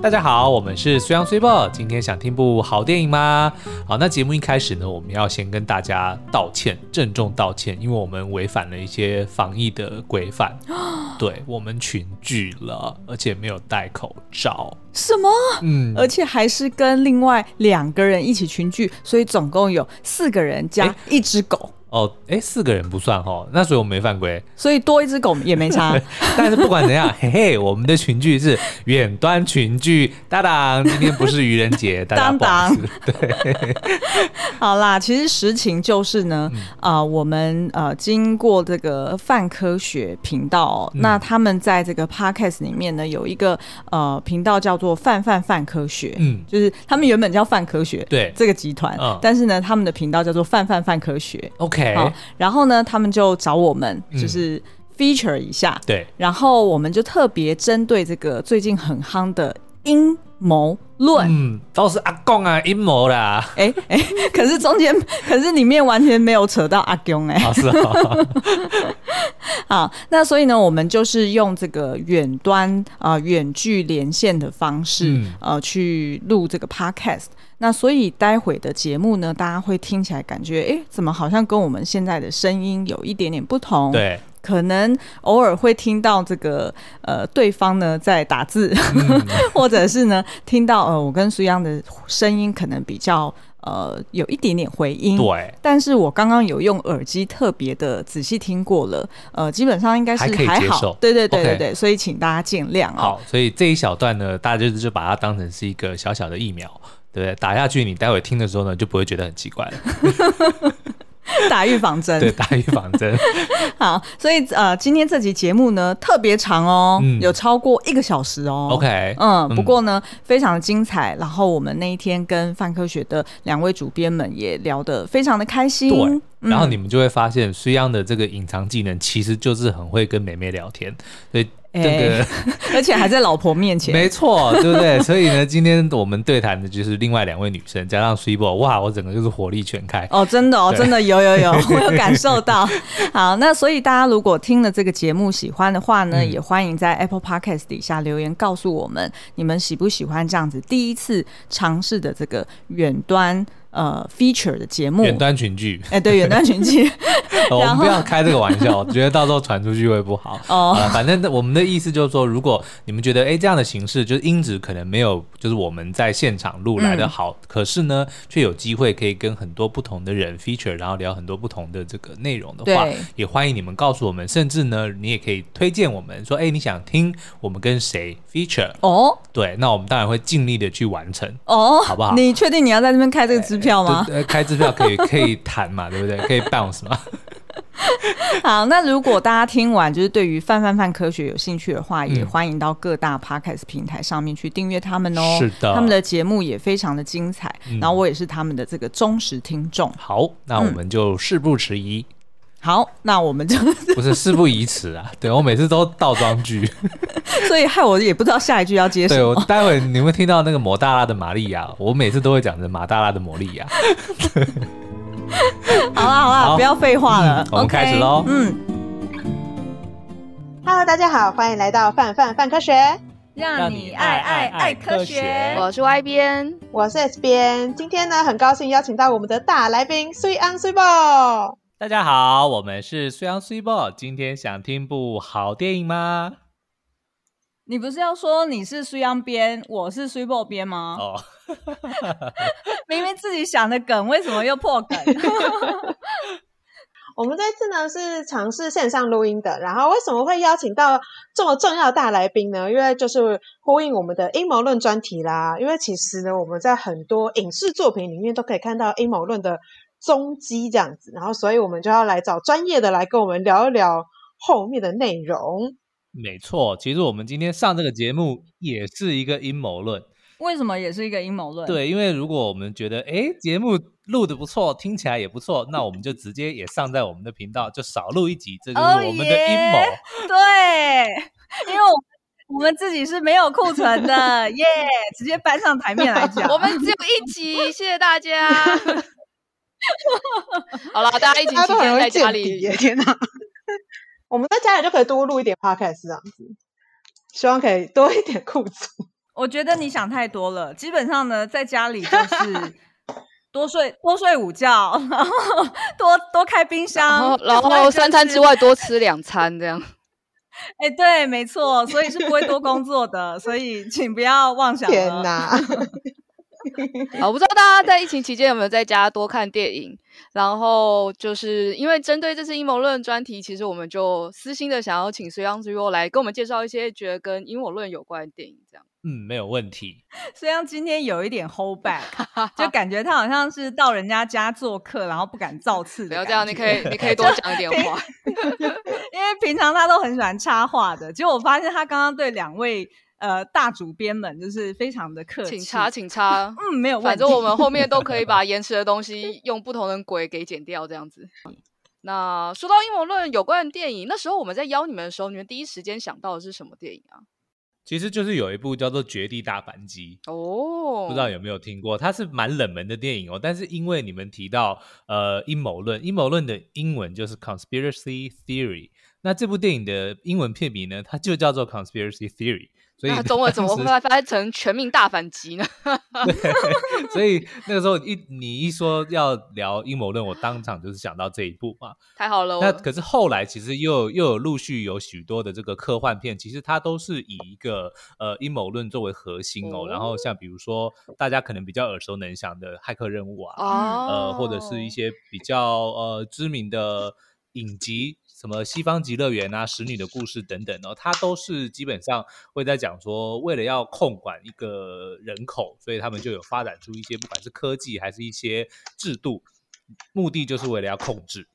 大家好，我们是虽央虽报。今天想听部好电影吗？好，那节目一开始呢，我们要先跟大家道歉，郑重道歉，因为我们违反了一些防疫的规范。对，我们群聚了，而且没有戴口罩。什么？嗯，而且还是跟另外两个人一起群聚，所以总共有四个人加一只狗。哦，哎，四个人不算哈，那所以我们没犯规，所以多一只狗也没差。但是不管怎样，嘿嘿，我们的群聚是远端群聚，当当，今天不是愚人节，大家不好意思。对，好啦，其实实情就是呢，啊、嗯。呃，我们呃经过这个泛科学频道、哦嗯，那他们在这个 podcast 里面呢有一个呃频道叫做泛泛泛科学，嗯，就是他们原本叫泛科学，对。这个集团、嗯，但是呢他们的频道叫做泛泛泛科学，OK。好，然后呢，他们就找我们，就是 feature 一下，嗯、对，然后我们就特别针对这个最近很夯的阴谋论，嗯，都是阿公啊阴谋啦，哎哎，可是中间，可是里面完全没有扯到阿公哎、欸，是啊，好，那所以呢，我们就是用这个远端啊、呃、远距连线的方式，嗯、呃，去录这个 podcast。那所以待会的节目呢，大家会听起来感觉，哎，怎么好像跟我们现在的声音有一点点不同？对，可能偶尔会听到这个呃，对方呢在打字，嗯、或者是呢听到呃，我跟苏央的声音可能比较呃有一点点回音。对，但是我刚刚有用耳机特别的仔细听过了，呃，基本上应该是还好。对对对对对所以请大家见谅啊、哦。好，所以这一小段呢，大家就就把它当成是一个小小的疫苗。对，打下去，你待会听的时候呢，就不会觉得很奇怪了。打预防针，对，打预防针。好，所以呃，今天这集节目呢特别长哦、嗯，有超过一个小时哦。OK，嗯，不过呢、嗯、非常的精彩。然后我们那一天跟范科学的两位主编们也聊得非常的开心。对，嗯、然后你们就会发现，虽央的这个隐藏技能其实就是很会跟妹妹聊天，所以。这个、欸，而且还在老婆面前，没错，对不对？所以呢，今天我们对谈的就是另外两位女生，加上 Super，哇，我整个就是火力全开哦，真的哦，真的有有有，我有感受到。好，那所以大家如果听了这个节目喜欢的话呢，嗯、也欢迎在 Apple Podcast 底下留言告诉我们，你们喜不喜欢这样子第一次尝试的这个远端。呃，feature 的节目，远端群聚，哎、欸，对，远端群聚，我们不要开这个玩笑，觉得到时候传出去会不好。哦，反正我们的意思就是说，如果你们觉得，哎、欸，这样的形式就是音质可能没有，就是我们在现场录来的好，嗯、可是呢，却有机会可以跟很多不同的人 feature，然后聊很多不同的这个内容的话，也欢迎你们告诉我们，甚至呢，你也可以推荐我们说，哎、欸，你想听我们跟谁 feature？哦，对，那我们当然会尽力的去完成。哦，好不好？你确定你要在这边开这个支票吗？呃，开支票可以 可以谈嘛，对不对？可以 bounce 嘛。好，那如果大家听完就是对于泛泛泛科学有兴趣的话，嗯、也欢迎到各大 podcast 平台上面去订阅他们哦。是的，他们的节目也非常的精彩，嗯、然后我也是他们的这个忠实听众。好，那我们就事不迟疑。嗯好，那我们就不是事不宜迟啊。对，我每次都倒装句，所以害我也不知道下一句要接什么。对，我待会你会听到那个抹大拉的玛利亚，我每次都会讲成马大拉的魔力亚。好啦好啦，不要废话了，嗯，我们开始喽。嗯。Hello，大家好，欢迎来到范范范科学，让你爱爱爱科学。我是 Y 边，我是 S 边。今天呢，很高兴邀请到我们的大来宾虽安虽报。大家好，我们是虽央虽报。今天想听部好电影吗？你不是要说你是虽央编，我是虽报编吗？哦，明明自己想的梗，为什么又破梗？我们这次呢是尝试线上录音的，然后为什么会邀请到这么重要的大来宾呢？因为就是呼应我们的阴谋论专题啦。因为其实呢，我们在很多影视作品里面都可以看到阴谋论的。踪迹这样子，然后所以我们就要来找专业的来跟我们聊一聊后面的内容。没错，其实我们今天上这个节目也是一个阴谋论。为什么也是一个阴谋论？对，因为如果我们觉得哎节目录的不错，听起来也不错，那我们就直接也上在我们的频道，就少录一集，这就是我们的阴谋。Oh, yeah. 对，因为我我们自己是没有库存的，耶、yeah，直接搬上台面来讲。我们只有一集，谢谢大家。好了，大家一起期待在家里。天哪，我们在家里就可以多录一点 podcast 这样子，希望可以多一点库存。我觉得你想太多了。基本上呢，在家里就是 多睡多睡午觉，然后多多开冰箱，然后，然后三餐之外多吃两餐这样。哎，对，没错，所以是不会多工作的，所以请不要妄想。天哪！我不知道大家在疫情期间有没有在家多看电影，然后就是因为针对这次阴谋论专题，其实我们就私心的想要请隋央之优来跟我们介绍一些觉得跟阴谋论有关的电影，这样。嗯，没有问题。水央今天有一点 hold back，就感觉他好像是到人家家做客，然后不敢造次。不要这样，你可以你可以 多讲一点话，因为平常他都很喜欢插话的。结果我发现他刚刚对两位。呃，大主编们就是非常的客气，请插，请插，嗯，没有问题，反正我们后面都可以把延迟的东 西用不同的轨给剪掉，这样子。那说到阴谋论有关的电影，那时候我们在邀你们的时候，你们第一时间想到的是什么电影啊？其实就是有一部叫做《绝地大反击》哦，不知道有没有听过？它是蛮冷门的电影哦，但是因为你们提到呃阴谋论，阴谋论的英文就是 conspiracy theory，那这部电影的英文片名呢，它就叫做 conspiracy theory。所以那中文怎么会翻译成全民大反击呢？对，所以那个时候一你一说要聊阴谋论，我当场就是想到这一部嘛。太好了。那可是后来其实又又有陆续有许多的这个科幻片，其实它都是以一个呃阴谋论作为核心哦。哦然后像比如说大家可能比较耳熟能详的《骇客任务》啊，哦、呃或者是一些比较呃知名的影集。什么西方极乐园啊，使女的故事等等哦，它都是基本上会在讲说，为了要控管一个人口，所以他们就有发展出一些不管是科技还是一些制度，目的就是为了要控制。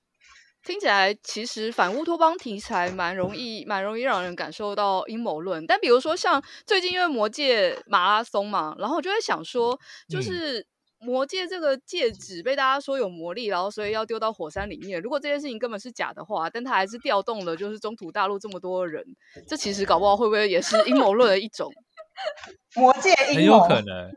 听起来其实反乌托邦题材蛮容易，蛮容易让人感受到阴谋论。但比如说像最近因为魔界马拉松嘛，然后我就会想说，就是。嗯魔戒这个戒指被大家说有魔力，然后所以要丢到火山里面。如果这件事情根本是假的话，但他还是调动了就是中土大陆这么多人，这其实搞不好会不会也是阴谋论的一种？魔戒阴谋很有可能，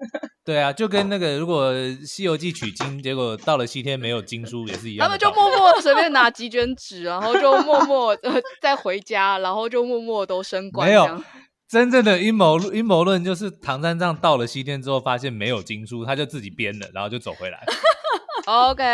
对啊，就 跟那个如果西游记取经，结果到了西天没有经书也是一样。他们就默默随便 拿几卷纸，然后就默默呃再回家，然后就默默都升官。没有。真正的阴谋论，阴谋论就是唐三藏到了西天之后，发现没有经书，他就自己编了，然后就走回来。OK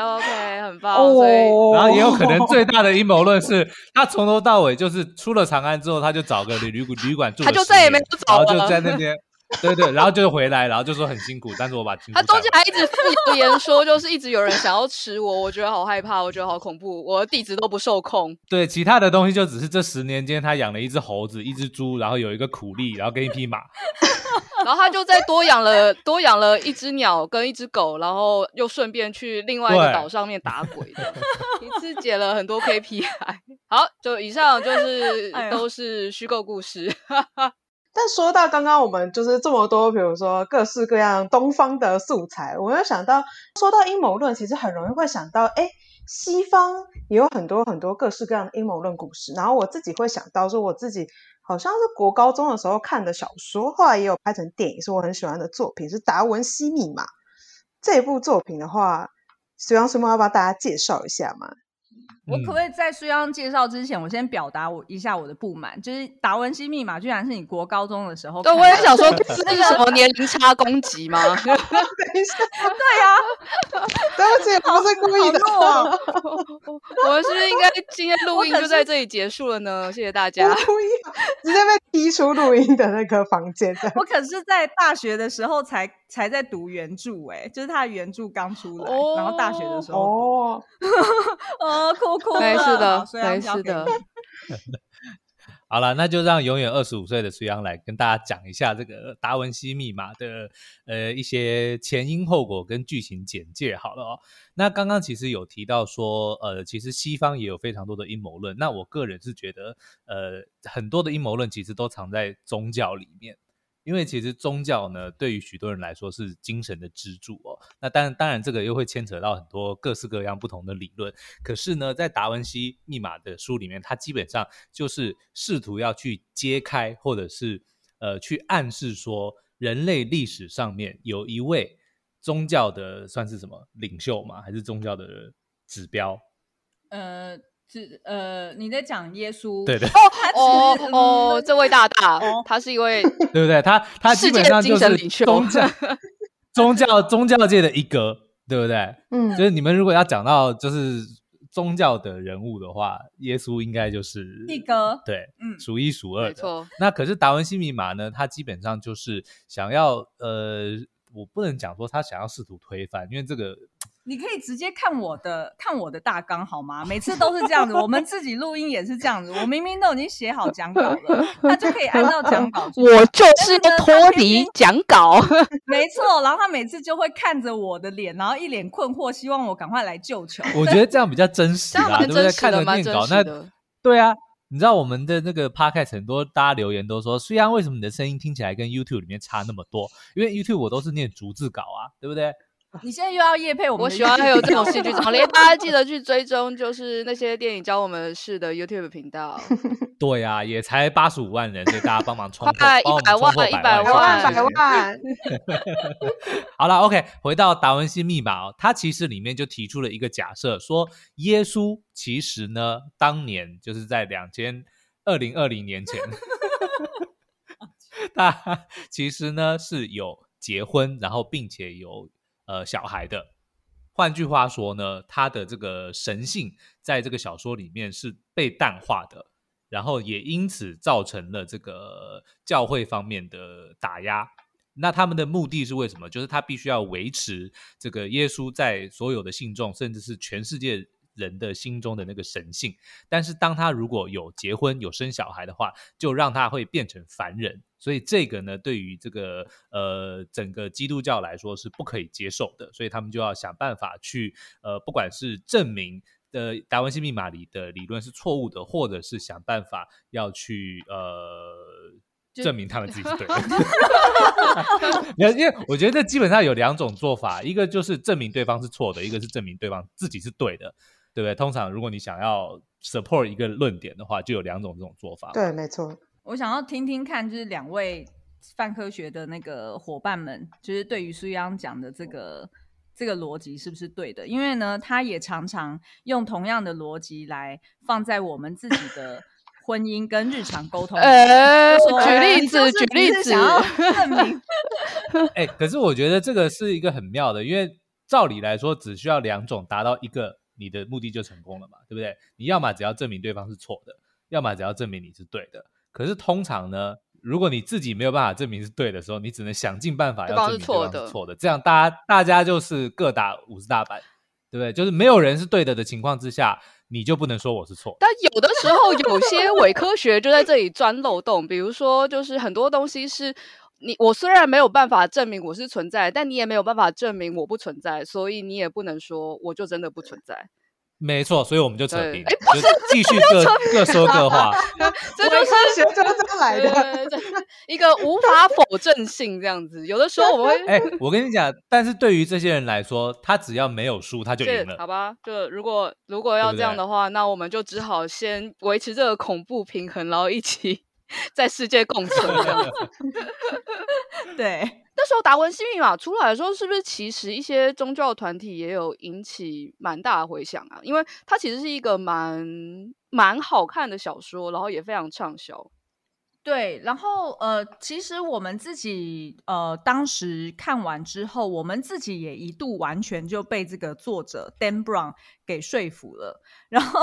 OK，很棒。Oh. 所以，然后也有可能最大的阴谋论是他从头到尾就是出了长安之后，他就找个旅旅旅馆住，他就再也没有走了，然后就在那边。对对，然后就回来，然后就说很辛苦，但是我把他中间还一直谣言说，就是一直有人想要吃我，我觉得好害怕，我觉得好恐怖，我的地址都不受控。对，其他的东西就只是这十年间他养了一只猴子，一只猪，然后有一个苦力，然后跟一匹马，然后他就再多养了多养了一只鸟跟一只狗，然后又顺便去另外一个岛上面打鬼的，一次解了很多 KPI。好，就以上就是都是虚构故事。但说到刚刚我们就是这么多，比如说各式各样东方的素材，我又想到，说到阴谋论，其实很容易会想到，哎，西方也有很多很多各式各样的阴谋论故事。然后我自己会想到，说我自己好像是国高中的时候看的小说，后来也有拍成电影，是我很喜欢的作品，是《达文西密码》这部作品的话，水央水木要帮大家介绍一下嘛？我可不可以在书央介绍之前，我先表达我一下我的不满，就是《达文西密码》居然是你国高中的时候的。对，我也想说，这是什么年龄差攻击吗？等一下，对呀、啊，对不起，不是故意的。我们是不是应该今天录音就在这里结束了呢？谢谢大家。不故意，直接被踢出录音的那个房间。我可是在大学的时候才才在读原著，哎，就是他的原著刚出来，哦、然后大学的时候哦，哦，哭哭，没事的，对，是的。好了，那就让永远二十五岁的苏阳来跟大家讲一下这个达文西密码的呃一些前因后果跟剧情简介。好了哦，那刚刚其实有提到说，呃，其实西方也有非常多的阴谋论。那我个人是觉得，呃，很多的阴谋论其实都藏在宗教里面。因为其实宗教呢，对于许多人来说是精神的支柱哦。那当然，当然这个又会牵扯到很多各式各样不同的理论。可是呢，在达文西密码的书里面，它基本上就是试图要去揭开，或者是呃去暗示说，人类历史上面有一位宗教的算是什么领袖吗？还是宗教的指标？呃，是呃，你在讲耶稣？对对。哦哦哦，这位大大，他是一位，对不对？他他基本上就是宗教 宗教宗教界的一哥，对不对？嗯，就是你们如果要讲到就是宗教的人物的话，耶稣应该就是一哥，对，嗯，数一数二的。没错。那可是达文西密码呢？他基本上就是想要呃，我不能讲说他想要试图推翻，因为这个。你可以直接看我的看我的大纲好吗？每次都是这样子，我们自己录音也是这样子。我明明都已经写好讲稿了，他就可以按照讲稿。我就是脱离讲稿，没错。然后他每次就会看着我的脸，然后一脸困惑，希望我赶快来救球。我觉得这样比较真实啊，对不对？看着念稿，那对啊。你知道我们的那个 podcast 很多大家留言都说，虽然为什么你的声音听起来跟 YouTube 里面差那么多？因为 YouTube 我都是念逐字稿啊，对不对？你现在又要夜配我们？我喜欢还有这种戏剧张力，大家记得去追踪，就是那些电影教我们事的 YouTube 频道。对呀、啊，也才八十五万人，所以大家帮忙冲破一百万，一百万，一百万。好了，OK，回到达文西密码哦，它其实里面就提出了一个假设，说耶稣其实呢，当年就是在两千二零二零年前，他其实呢是有结婚，然后并且有。呃，小孩的，换句话说呢，他的这个神性在这个小说里面是被淡化的，然后也因此造成了这个教会方面的打压。那他们的目的是为什么？就是他必须要维持这个耶稣在所有的信众，甚至是全世界人的心中的那个神性。但是当他如果有结婚、有生小孩的话，就让他会变成凡人。所以这个呢，对于这个呃整个基督教来说是不可以接受的，所以他们就要想办法去呃，不管是证明的达文西密码里的理论是错误的，或者是想办法要去呃证明他们自己是对的。因为我觉得这基本上有两种做法，一个就是证明对方是错的，一个是证明对方自己是对的，对不对？通常如果你想要 support 一个论点的话，就有两种这种做法。对，没错。我想要听听看，就是两位泛科学的那个伙伴们，就是对于苏央讲的这个这个逻辑是不是对的？因为呢，他也常常用同样的逻辑来放在我们自己的婚姻跟日常沟通。呃，举例子，举例子，证明。哎，可是我觉得这个是一个很妙的，因为照理来说，只需要两种达到一个，你的目的就成功了嘛，对不对？你要么只要证明对方是错的，要么只要证明你是对的。可是通常呢，如果你自己没有办法证明是对的时候，你只能想尽办法要证明对方是错的。这样大家大家就是各打五十大板，对不对？就是没有人是对的的情况之下，你就不能说我是错。但有的时候有些伪科学就在这里钻漏洞，比如说就是很多东西是你我虽然没有办法证明我是存在，但你也没有办法证明我不存在，所以你也不能说我就真的不存在。没错，所以我们就扯平，不是继续各各说各话。这 就是学这么来的，一个无法否证性这样子。有的时候我们会，哎，我跟你讲，但是对于这些人来说，他只要没有输，他就赢了。好吧，就如果如果要这样的话，那我们就只好先维持这个恐怖平衡，然后一起在世界共存这样子。对。那时候达文西密码出来的时候，是不是其实一些宗教团体也有引起蛮大的回响啊？因为它其实是一个蛮蛮好看的小说，然后也非常畅销。对，然后呃，其实我们自己呃当时看完之后，我们自己也一度完全就被这个作者 Dan Brown 给说服了，然后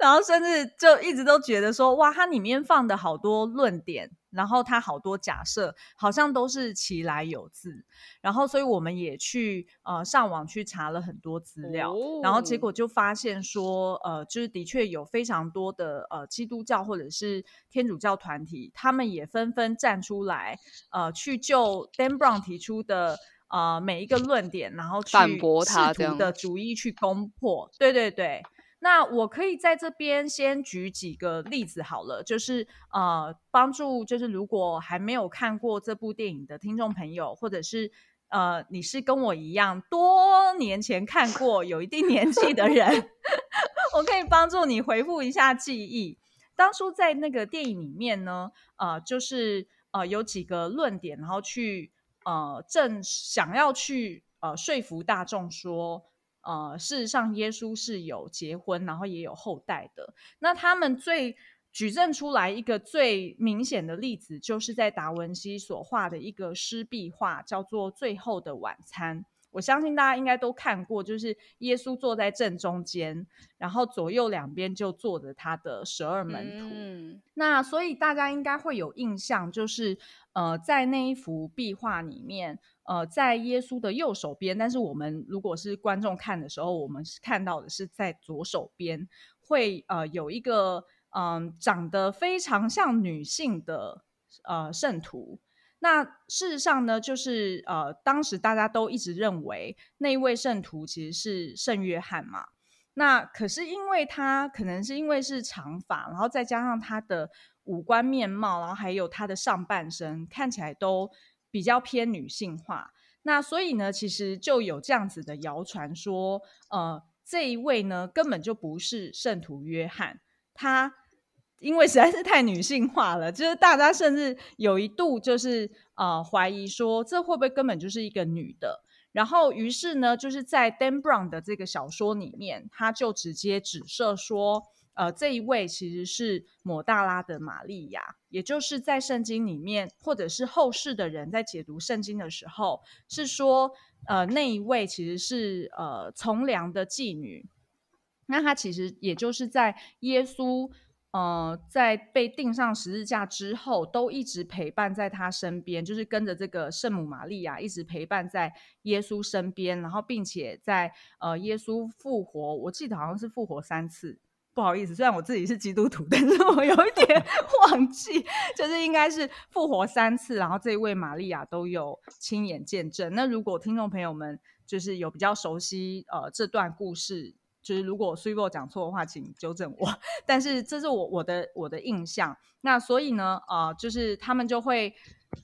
然后甚至就一直都觉得说，哇，它里面放的好多论点。然后它好多假设好像都是其来有自，然后所以我们也去呃上网去查了很多资料，哦、然后结果就发现说呃就是的确有非常多的呃基督教或者是天主教团体，他们也纷纷站出来呃去就 Dan Brown 提出的呃每一个论点，然后去反驳他试图的逐一去攻破，对对对。那我可以在这边先举几个例子好了，就是呃，帮助就是如果还没有看过这部电影的听众朋友，或者是呃，你是跟我一样多年前看过，有一定年纪的人，我可以帮助你回复一下记忆。当初在那个电影里面呢，呃，就是呃有几个论点，然后去呃正想要去呃说服大众说。呃，事实上耶稣是有结婚，然后也有后代的。那他们最举证出来一个最明显的例子，就是在达文西所画的一个湿壁画，叫做《最后的晚餐》。我相信大家应该都看过，就是耶稣坐在正中间，然后左右两边就坐着他的十二门徒。嗯、那所以大家应该会有印象，就是呃，在那一幅壁画里面，呃，在耶稣的右手边，但是我们如果是观众看的时候，我们是看到的是在左手边，会呃有一个嗯、长得非常像女性的呃圣徒。那事实上呢，就是呃，当时大家都一直认为那一位圣徒其实是圣约翰嘛。那可是因为他可能是因为是长发，然后再加上他的五官面貌，然后还有他的上半身看起来都比较偏女性化。那所以呢，其实就有这样子的谣传说，呃，这一位呢根本就不是圣徒约翰，他。因为实在是太女性化了，就是大家甚至有一度就是呃怀疑说，这会不会根本就是一个女的？然后于是呢，就是在 Dan Brown 的这个小说里面，他就直接指涉说，呃，这一位其实是抹大拉的玛利亚，也就是在圣经里面，或者是后世的人在解读圣经的时候，是说，呃，那一位其实是呃从良的妓女，那他其实也就是在耶稣。呃，在被钉上十字架之后，都一直陪伴在他身边，就是跟着这个圣母玛利亚一直陪伴在耶稣身边，然后并且在呃耶稣复活，我记得好像是复活三次，不好意思，虽然我自己是基督徒，但是我有一点 忘记，就是应该是复活三次，然后这一位玛利亚都有亲眼见证。那如果听众朋友们就是有比较熟悉呃这段故事。就是如果 Subo 讲错的话，请纠正我。但是这是我我的我的印象。那所以呢，呃，就是他们就会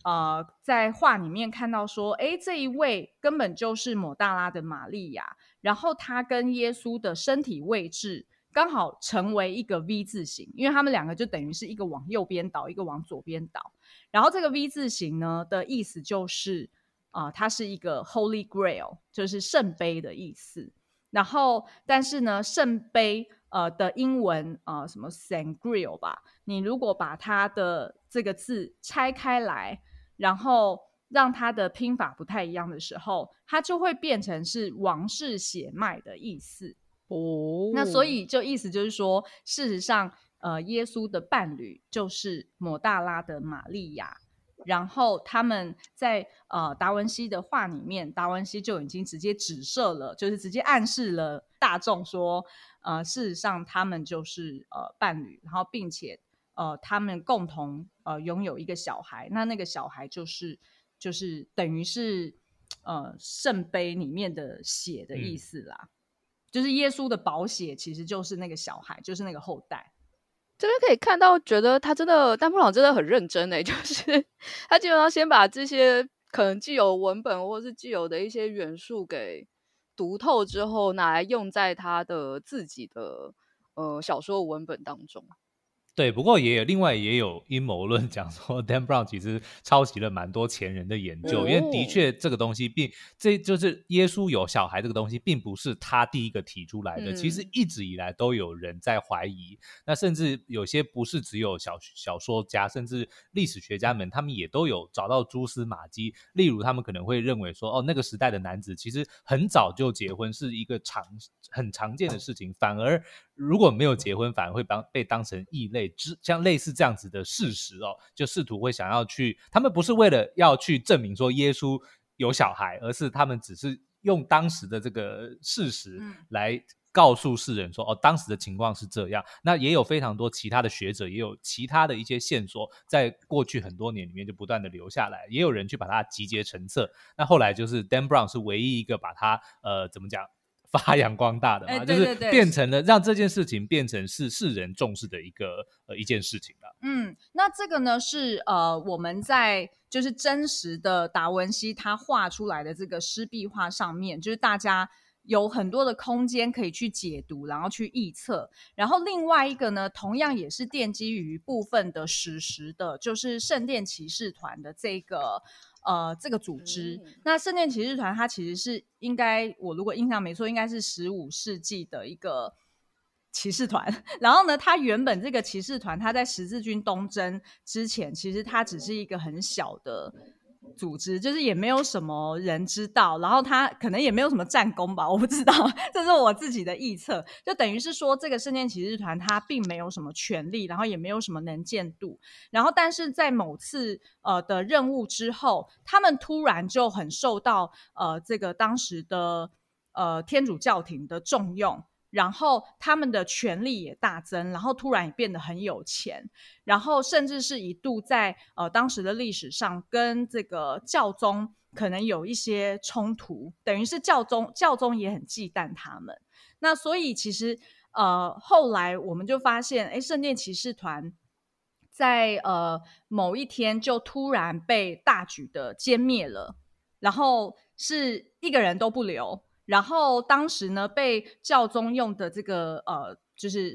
呃在画里面看到说，哎，这一位根本就是抹大拉的玛利亚，然后他跟耶稣的身体位置刚好成为一个 V 字形，因为他们两个就等于是一个往右边倒，一个往左边倒。然后这个 V 字形呢的意思就是啊、它是一个 Holy Grail，就是圣杯的意思。然后，但是呢，圣杯呃的英文呃什么 San Grail 吧，你如果把它的这个字拆开来，然后让它的拼法不太一样的时候，它就会变成是王室血脉的意思哦。那所以就意思就是说，事实上，呃，耶稣的伴侣就是抹大拉的玛利亚。然后他们在呃达文西的画里面，达文西就已经直接指涉了，就是直接暗示了大众说，呃，事实上他们就是呃伴侣，然后并且呃他们共同呃拥有一个小孩，那那个小孩就是就是等于是呃圣杯里面的血的意思啦，嗯、就是耶稣的宝血其实就是那个小孩，就是那个后代。这边可以看到，觉得他真的，丹布朗真的很认真诶，就是他基本上先把这些可能既有文本或是既有的一些元素给读透之后，拿来用在他的自己的呃小说文本当中。对，不过也有另外也有阴谋论 讲说，Dan Brown 其实抄袭了蛮多前人的研究，哦、因为的确这个东西并这就是耶稣有小孩这个东西，并不是他第一个提出来的，嗯、其实一直以来都有人在怀疑。那甚至有些不是只有小小说家，甚至历史学家们，他们也都有找到蛛丝马迹。例如，他们可能会认为说，哦，那个时代的男子其实很早就结婚，是一个常很常见的事情，反而。如果没有结婚，反而会当被当成异类，之像类似这样子的事实哦，就试图会想要去，他们不是为了要去证明说耶稣有小孩，而是他们只是用当时的这个事实来告诉世人说，哦，当时的情况是这样。那也有非常多其他的学者，也有其他的一些线索，在过去很多年里面就不断的留下来，也有人去把它集结成册。那后来就是 Dan Brown 是唯一一个把它呃怎么讲？发扬光大的嘛，就是变成了让这件事情变成是世人重视的一个呃一件事情了。嗯，那这个呢是呃我们在就是真实的达文西他画出来的这个湿壁画上面，就是大家有很多的空间可以去解读，然后去臆测。然后另外一个呢，同样也是奠基于部分的史实的，就是圣殿骑士团的这个呃这个组织。嗯、那圣殿骑士团它其实是应该，我如果印象没错，应该是十五世纪的一个骑士团。然后呢，它原本这个骑士团，它在十字军东征之前，其实它只是一个很小的。组织就是也没有什么人知道，然后他可能也没有什么战功吧，我不知道，这是我自己的臆测。就等于是说，这个圣殿骑士团他并没有什么权利，然后也没有什么能见度，然后但是在某次呃的任务之后，他们突然就很受到呃这个当时的呃天主教廷的重用。然后他们的权力也大增，然后突然也变得很有钱，然后甚至是一度在呃当时的历史上跟这个教宗可能有一些冲突，等于是教宗教宗也很忌惮他们。那所以其实呃后来我们就发现，哎，圣殿骑士团在呃某一天就突然被大举的歼灭了，然后是一个人都不留。然后当时呢，被教宗用的这个呃，就是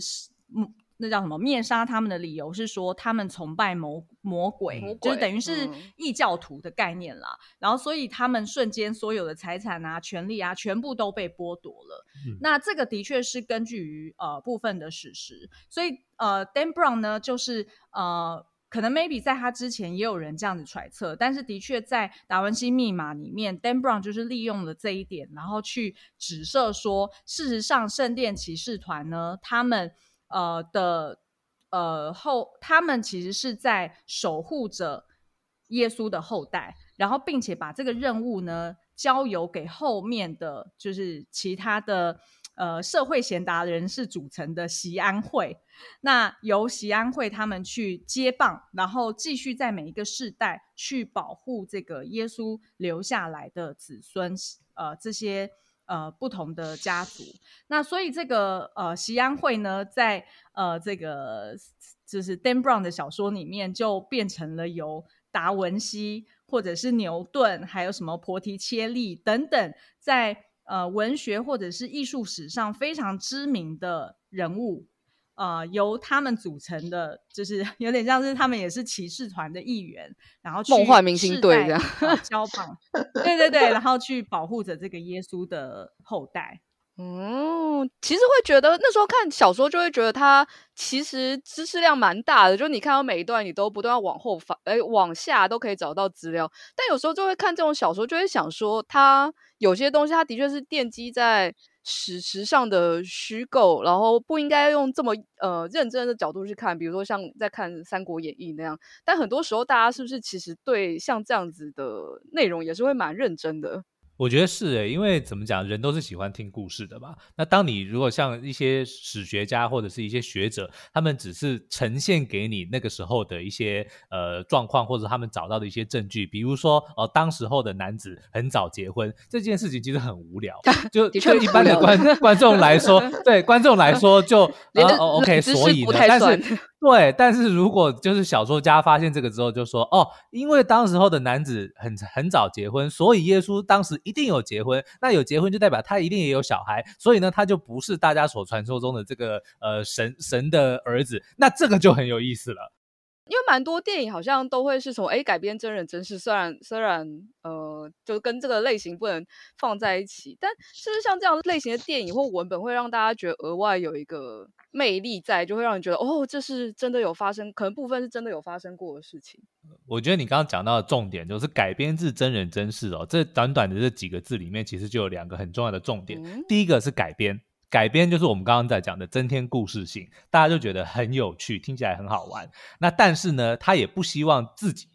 嗯，那叫什么灭杀他们的理由是说他们崇拜魔魔鬼，魔鬼就是等于是异教徒的概念啦。嗯、然后所以他们瞬间所有的财产啊、权利啊，全部都被剥夺了。嗯、那这个的确是根据于呃部分的史实，所以呃，Dan Brown 呢，就是呃。可能 maybe 在他之前也有人这样子揣测，但是的确在达文西密码里面，Dan Brown 就是利用了这一点，然后去指涉说，事实上圣殿骑士团呢，他们呃的呃后，他们其实是在守护着耶稣的后代，然后并且把这个任务呢交由给后面的就是其他的。呃，社会贤达人士组成的席安会，那由席安会他们去接棒，然后继续在每一个世代去保护这个耶稣留下来的子孙，呃，这些呃不同的家族。那所以这个呃锡安会呢，在呃这个就是 Dan Brown 的小说里面，就变成了由达文西或者是牛顿，还有什么波提切利等等在。呃，文学或者是艺术史上非常知名的人物，呃，由他们组成的，就是 有点像是他们也是骑士团的一员，然后梦幻明星队这样 交棒，对对对，然后去保护着这个耶稣的后代。嗯，其实会觉得那时候看小说就会觉得它其实知识量蛮大的，就你看到每一段你都不断往后翻，哎，往下都可以找到资料。但有时候就会看这种小说，就会想说它有些东西它的确是奠基在史实上的虚构，然后不应该用这么呃认真的角度去看，比如说像在看《三国演义》那样。但很多时候大家是不是其实对像这样子的内容也是会蛮认真的？我觉得是诶，因为怎么讲，人都是喜欢听故事的嘛。那当你如果像一些史学家或者是一些学者，他们只是呈现给你那个时候的一些呃状况，或者他们找到的一些证据，比如说哦、呃，当时候的男子很早结婚这件事情，其实很无聊。就对一般的观观众来说，对观众来说就呃 OK，所以呢，但是。对，但是如果就是小说家发现这个之后，就说哦，因为当时候的男子很很早结婚，所以耶稣当时一定有结婚。那有结婚就代表他一定也有小孩，所以呢，他就不是大家所传说中的这个呃神神的儿子。那这个就很有意思了。因为蛮多电影好像都会是从诶改编真人真事，虽然虽然呃，就跟这个类型不能放在一起，但是不是像这样类型的电影或文本会让大家觉得额外有一个魅力在，就会让人觉得哦，这是真的有发生，可能部分是真的有发生过的事情。我觉得你刚刚讲到的重点就是改编自真人真事哦，这短短的这几个字里面，其实就有两个很重要的重点。嗯、第一个是改编。改编就是我们刚刚在讲的增添故事性，大家就觉得很有趣，听起来很好玩。那但是呢，他也不希望自己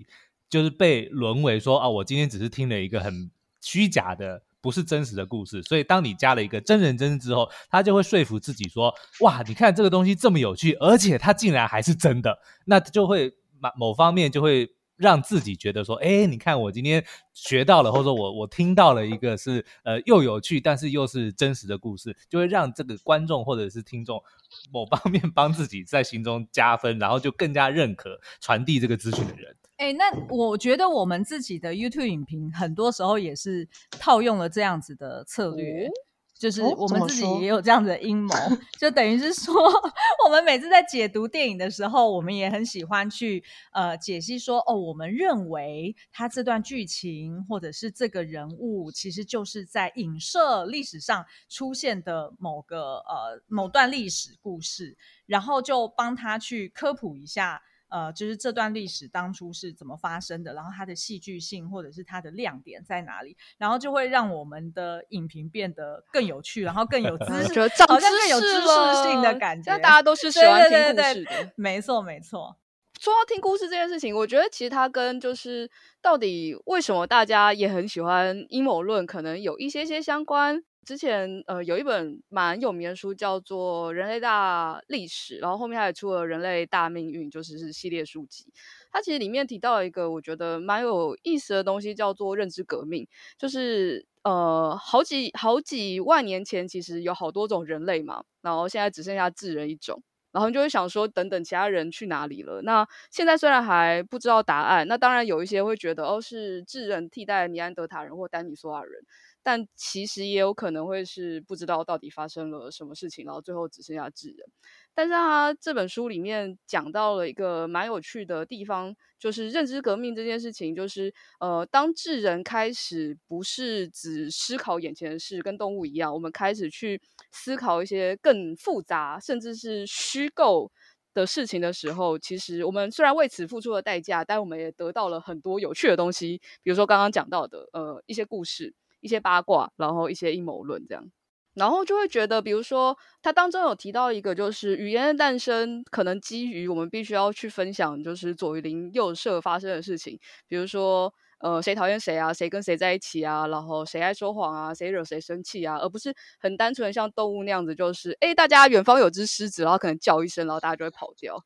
就是被沦为说啊，我今天只是听了一个很虚假的、不是真实的故事。所以当你加了一个真人真事之后，他就会说服自己说，哇，你看这个东西这么有趣，而且它竟然还是真的，那就会某某方面就会。让自己觉得说，哎，你看我今天学到了，或者说我我听到了一个是呃又有趣，但是又是真实的故事，就会让这个观众或者是听众某方面帮自己在心中加分，然后就更加认可传递这个资讯的人。哎，那我觉得我们自己的 YouTube 影评很多时候也是套用了这样子的策略。就是我们自己也有这样子的阴谋，哦、就等于是说，我们每次在解读电影的时候，我们也很喜欢去呃解析说，哦，我们认为他这段剧情或者是这个人物，其实就是在影射历史上出现的某个呃某段历史故事，然后就帮他去科普一下。呃，就是这段历史当初是怎么发生的，然后它的戏剧性或者是它的亮点在哪里，然后就会让我们的影评变得更有趣，然后更有知识，好像更有知识性的感觉。大家都是喜欢听故事的，对对对对，没错没错。说到听故事这件事情，我觉得其实它跟就是到底为什么大家也很喜欢阴谋论，可能有一些些相关。之前呃有一本蛮有名的书叫做《人类大历史》，然后后面还出了《人类大命运》，就是是系列书籍。它其实里面提到一个我觉得蛮有意思的东西，叫做认知革命。就是呃好几好几万年前，其实有好多种人类嘛，然后现在只剩下智人一种。然后你就会想说，等等其他人去哪里了？那现在虽然还不知道答案，那当然有一些会觉得哦是智人替代尼安德塔人或丹尼索瓦人。但其实也有可能会是不知道到底发生了什么事情，然后最后只剩下智人。但是他这本书里面讲到了一个蛮有趣的地方，就是认知革命这件事情，就是呃，当智人开始不是只思考眼前的事，跟动物一样，我们开始去思考一些更复杂甚至是虚构的事情的时候，其实我们虽然为此付出了代价，但我们也得到了很多有趣的东西，比如说刚刚讲到的呃一些故事。一些八卦，然后一些阴谋论这样，然后就会觉得，比如说他当中有提到一个，就是语言的诞生可能基于我们必须要去分享，就是左邻右舍发生的事情，比如说呃谁讨厌谁啊，谁跟谁在一起啊，然后谁爱说谎啊，谁惹谁生气啊，而不是很单纯像动物那样子，就是诶大家远方有只狮子，然后可能叫一声，然后大家就会跑掉。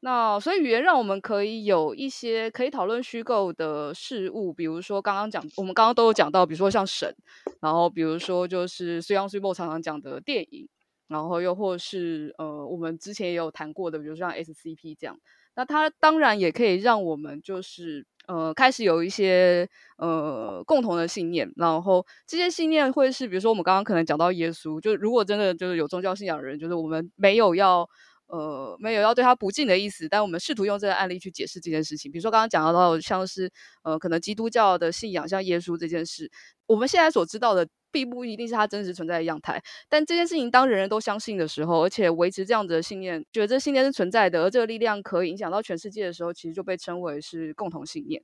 那所以语言让我们可以有一些可以讨论虚构的事物，比如说刚刚讲，我们刚刚都有讲到，比如说像神，然后比如说就是水央水墨常常讲的电影，然后又或是呃我们之前也有谈过的，比如说像 SCP 这样。那它当然也可以让我们就是呃开始有一些呃共同的信念，然后这些信念会是比如说我们刚刚可能讲到耶稣，就如果真的就是有宗教信仰的人，就是我们没有要。呃，没有要对他不敬的意思，但我们试图用这个案例去解释这件事情。比如说刚刚讲到像是呃，可能基督教的信仰，像耶稣这件事，我们现在所知道的并不一定是他真实存在的样态。但这件事情当人人都相信的时候，而且维持这样子的信念，觉得这信念是存在的，而这个力量可以影响到全世界的时候，其实就被称为是共同信念。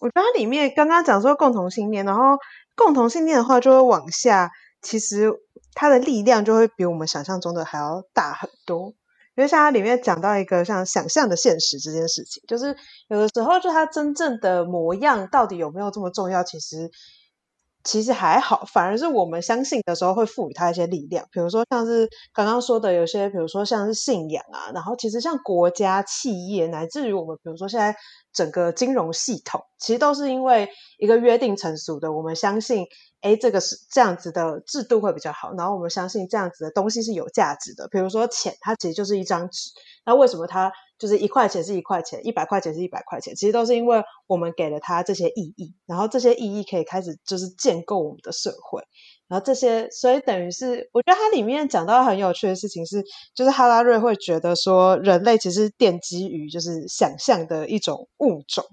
我觉得里面刚刚讲说共同信念，然后共同信念的话就会往下，其实它的力量就会比我们想象中的还要大很多。因为像它里面讲到一个像想象的现实这件事情，就是有的时候就它真正的模样到底有没有这么重要？其实其实还好，反而是我们相信的时候会赋予它一些力量。比如说像是刚刚说的有些，比如说像是信仰啊，然后其实像国家、企业，乃至于我们，比如说现在整个金融系统，其实都是因为一个约定成熟的，我们相信。诶，这个是这样子的制度会比较好，然后我们相信这样子的东西是有价值的。比如说钱，它其实就是一张纸，那为什么它就是一块钱是一块钱，一百块钱是一百块钱？其实都是因为我们给了它这些意义，然后这些意义可以开始就是建构我们的社会，然后这些，所以等于是我觉得它里面讲到很有趣的事情是，就是哈拉瑞会觉得说，人类其实奠基于就是想象的一种物种，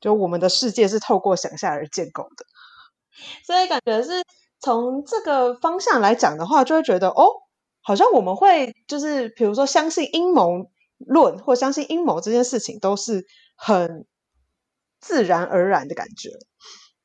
就我们的世界是透过想象而建构的。所以感觉是从这个方向来讲的话，就会觉得哦，好像我们会就是比如说相信阴谋论或相信阴谋这件事情，都是很自然而然的感觉。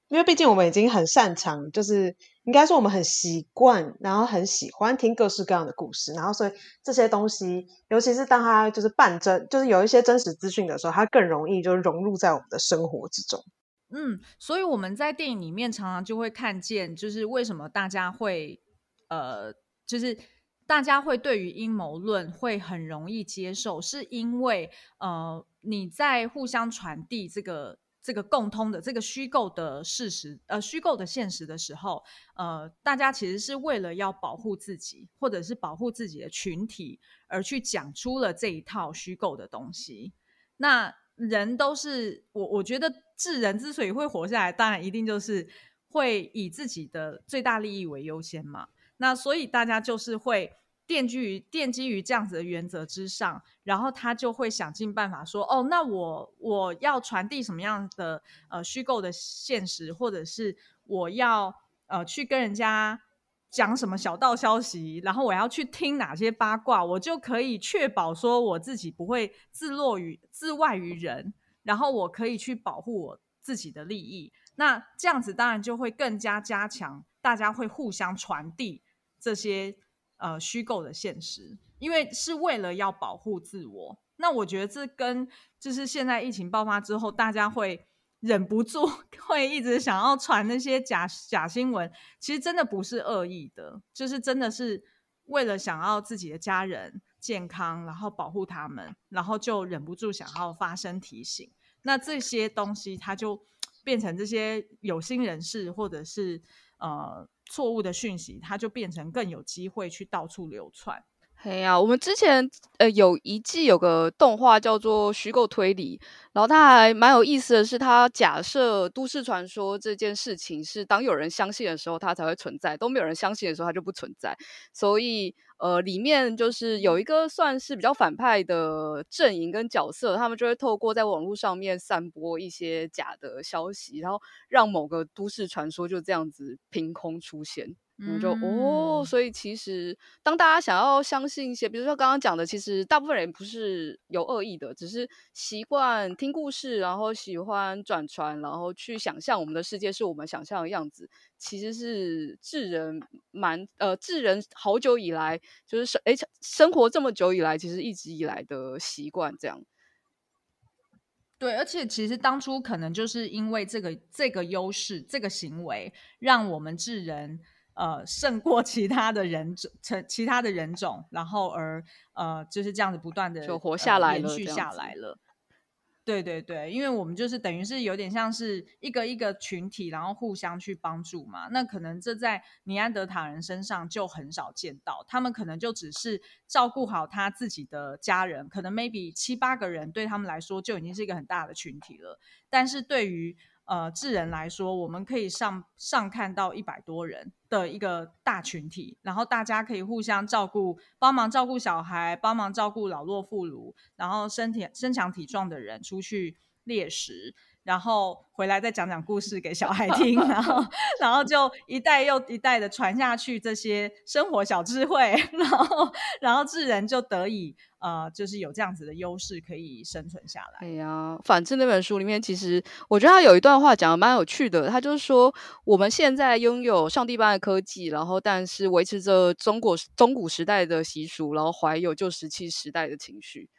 因为毕竟我们已经很擅长，就是应该说我们很习惯，然后很喜欢听各式各样的故事，然后所以这些东西，尤其是当它就是半真，就是有一些真实资讯的时候，它更容易就融入在我们的生活之中。嗯，所以我们在电影里面常常就会看见，就是为什么大家会，呃，就是大家会对于阴谋论会很容易接受，是因为呃，你在互相传递这个这个共通的这个虚构的事实，呃，虚构的现实的时候，呃，大家其实是为了要保护自己，或者是保护自己的群体，而去讲出了这一套虚构的东西。那人都是我，我觉得智人之所以会活下来，当然一定就是会以自己的最大利益为优先嘛。那所以大家就是会奠基于奠基于这样子的原则之上，然后他就会想尽办法说，哦，那我我要传递什么样的呃虚构的现实，或者是我要呃去跟人家。讲什么小道消息，然后我要去听哪些八卦，我就可以确保说我自己不会自落于自外于人，然后我可以去保护我自己的利益。那这样子当然就会更加加强，大家会互相传递这些呃虚构的现实，因为是为了要保护自我。那我觉得这跟就是现在疫情爆发之后，大家会。忍不住 会一直想要传那些假假新闻，其实真的不是恶意的，就是真的是为了想要自己的家人健康，然后保护他们，然后就忍不住想要发声提醒。那这些东西，它就 变成这些有心人士或者是呃错误的讯息，它就变成更有机会去到处流窜。哎呀，我们之前呃有一季有个动画叫做《虚构推理》，然后它还蛮有意思的是，它假设都市传说这件事情是当有人相信的时候，它才会存在；都没有人相信的时候，它就不存在。所以呃，里面就是有一个算是比较反派的阵营跟角色，他们就会透过在网络上面散播一些假的消息，然后让某个都市传说就这样子凭空出现。嗯，就哦，所以其实当大家想要相信一些，比如说刚刚讲的，其实大部分人不是有恶意的，只是习惯听故事，然后喜欢转传，然后去想象我们的世界是我们想象的样子，其实是智人蛮呃智人好久以来就是生诶生活这么久以来，其实一直以来的习惯这样。对，而且其实当初可能就是因为这个这个优势，这个行为让我们智人。呃，胜过其他的人种，成其他的人种，然后而呃，就是这样子不断的就活下来了，呃、延续下来了。对对对，因为我们就是等于是有点像是一个一个群体，然后互相去帮助嘛。那可能这在尼安德塔人身上就很少见到，他们可能就只是照顾好他自己的家人，可能 maybe 七八个人对他们来说就已经是一个很大的群体了。但是对于呃，智人来说，我们可以上上看到一百多人的一个大群体，然后大家可以互相照顾，帮忙照顾小孩，帮忙照顾老弱妇孺，然后身体身强体壮的人出去猎食。然后回来再讲讲故事给小孩听，然后 然后就一代又一代的传下去这些生活小智慧，然后然后智人就得以呃，就是有这样子的优势可以生存下来。哎呀，反正那本书里面，其实我觉得他有一段话讲的蛮有趣的，他就是说我们现在拥有上帝般的科技，然后但是维持着中国中古时代的习俗，然后怀有旧石器时代的情绪。